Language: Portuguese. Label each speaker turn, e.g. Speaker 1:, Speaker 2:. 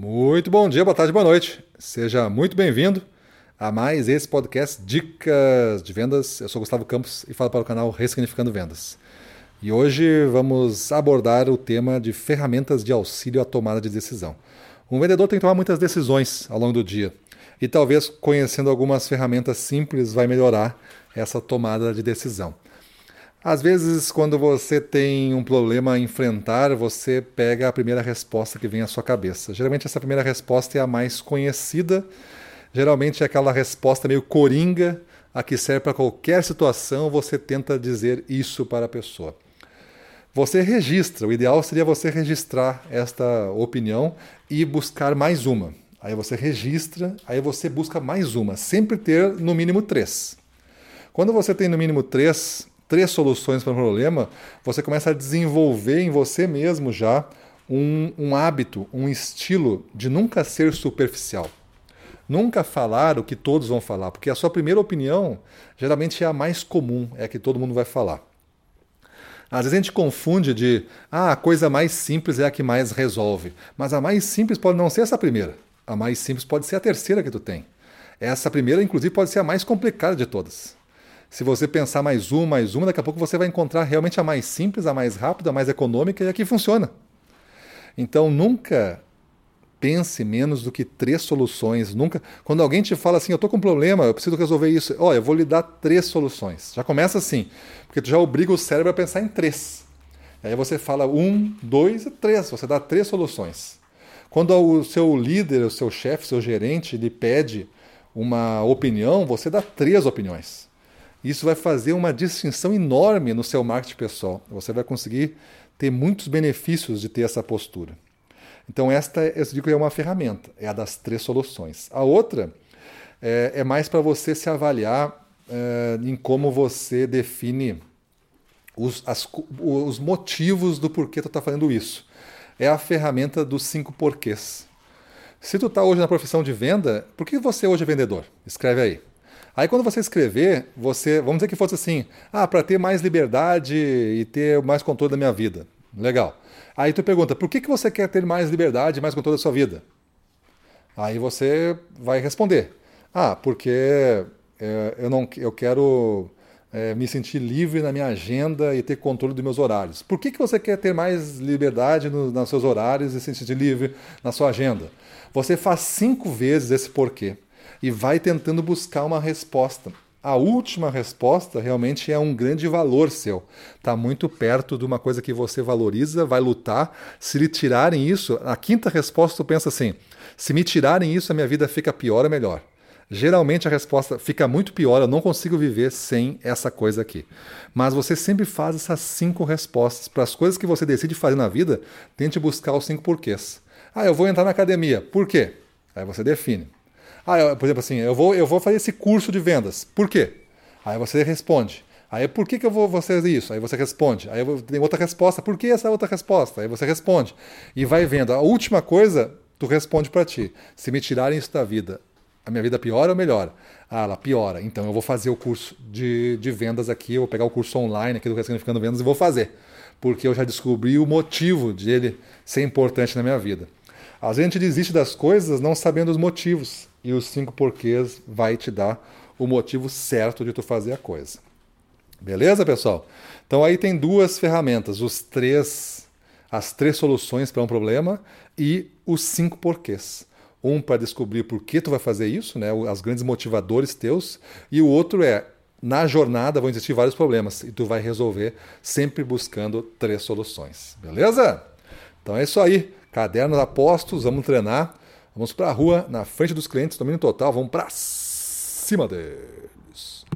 Speaker 1: Muito bom dia, boa tarde, boa noite. Seja muito bem-vindo a mais esse podcast Dicas de Vendas. Eu sou Gustavo Campos e falo para o canal Ressignificando Vendas. E hoje vamos abordar o tema de ferramentas de auxílio à tomada de decisão. Um vendedor tem que tomar muitas decisões ao longo do dia. E talvez conhecendo algumas ferramentas simples vai melhorar essa tomada de decisão. Às vezes, quando você tem um problema a enfrentar, você pega a primeira resposta que vem à sua cabeça. Geralmente, essa primeira resposta é a mais conhecida. Geralmente, é aquela resposta meio coringa, a que serve para qualquer situação. Você tenta dizer isso para a pessoa. Você registra, o ideal seria você registrar esta opinião e buscar mais uma. Aí você registra, aí você busca mais uma. Sempre ter no mínimo três. Quando você tem no mínimo três, três soluções para um problema, você começa a desenvolver em você mesmo já um, um hábito, um estilo de nunca ser superficial. Nunca falar o que todos vão falar, porque a sua primeira opinião geralmente é a mais comum, é a que todo mundo vai falar. Às vezes a gente confunde de, ah, a coisa mais simples é a que mais resolve. Mas a mais simples pode não ser essa primeira. A mais simples pode ser a terceira que tu tem. Essa primeira, inclusive, pode ser a mais complicada de todas. Se você pensar mais uma, mais uma, daqui a pouco você vai encontrar realmente a mais simples, a mais rápida, a mais econômica e a que funciona. Então nunca pense menos do que três soluções. Nunca. Quando alguém te fala assim, eu estou com um problema, eu preciso resolver isso. Olha, eu vou lhe dar três soluções. Já começa assim, porque tu já obriga o cérebro a pensar em três. Aí você fala um, dois e três. Você dá três soluções. Quando o seu líder, o seu chefe, seu gerente lhe pede uma opinião, você dá três opiniões. Isso vai fazer uma distinção enorme no seu marketing pessoal. Você vai conseguir ter muitos benefícios de ter essa postura. Então, esta eu digo é uma ferramenta, é a das três soluções. A outra é, é mais para você se avaliar é, em como você define os, as, os motivos do porquê tu está fazendo isso. É a ferramenta dos cinco porquês. Se tu está hoje na profissão de venda, por que você hoje é vendedor? Escreve aí. Aí quando você escrever, você, vamos dizer que fosse assim, ah, para ter mais liberdade e ter mais controle da minha vida. Legal. Aí tu pergunta, por que, que você quer ter mais liberdade, mais controle da sua vida? Aí você vai responder, ah, porque é, eu não, eu quero é, me sentir livre na minha agenda e ter controle dos meus horários. Por que, que você quer ter mais liberdade no, nos seus horários e se sentir livre na sua agenda? Você faz cinco vezes esse porquê e vai tentando buscar uma resposta. A última resposta realmente é um grande valor seu. Está muito perto de uma coisa que você valoriza, vai lutar. Se lhe tirarem isso, a quinta resposta tu pensa assim: se me tirarem isso, a minha vida fica pior ou melhor? Geralmente a resposta fica muito pior, eu não consigo viver sem essa coisa aqui. Mas você sempre faz essas cinco respostas. Para as coisas que você decide fazer na vida, tente buscar os cinco porquês. Ah, eu vou entrar na academia. Por quê? Aí você define. Ah, eu, por exemplo, assim, eu vou, eu vou fazer esse curso de vendas. Por quê? Aí você responde. Aí por que, que eu vou fazer isso? Aí você responde. Aí tem outra resposta. Por que essa outra resposta? Aí você responde. E vai vendo. A última coisa, tu responde para ti. Se me tirarem isso da vida, a minha vida piora ou melhora? Ah, ela piora. Então eu vou fazer o curso de, de vendas aqui, eu vou pegar o curso online aqui do Ressignificando Vendas e vou fazer. Porque eu já descobri o motivo de ele ser importante na minha vida. Às vezes a gente desiste das coisas não sabendo os motivos. E os cinco porquês vai te dar o motivo certo de tu fazer a coisa. Beleza, pessoal? Então aí tem duas ferramentas, os três, as três soluções para um problema e os cinco porquês. Um para descobrir por que tu vai fazer isso, né, os grandes motivadores teus, e o outro é na jornada vão existir vários problemas e tu vai resolver sempre buscando três soluções. Beleza? Então é isso aí. Cadernos apostos, vamos treinar. Vamos para a rua, na frente dos clientes, domínio total, vamos para cima deles.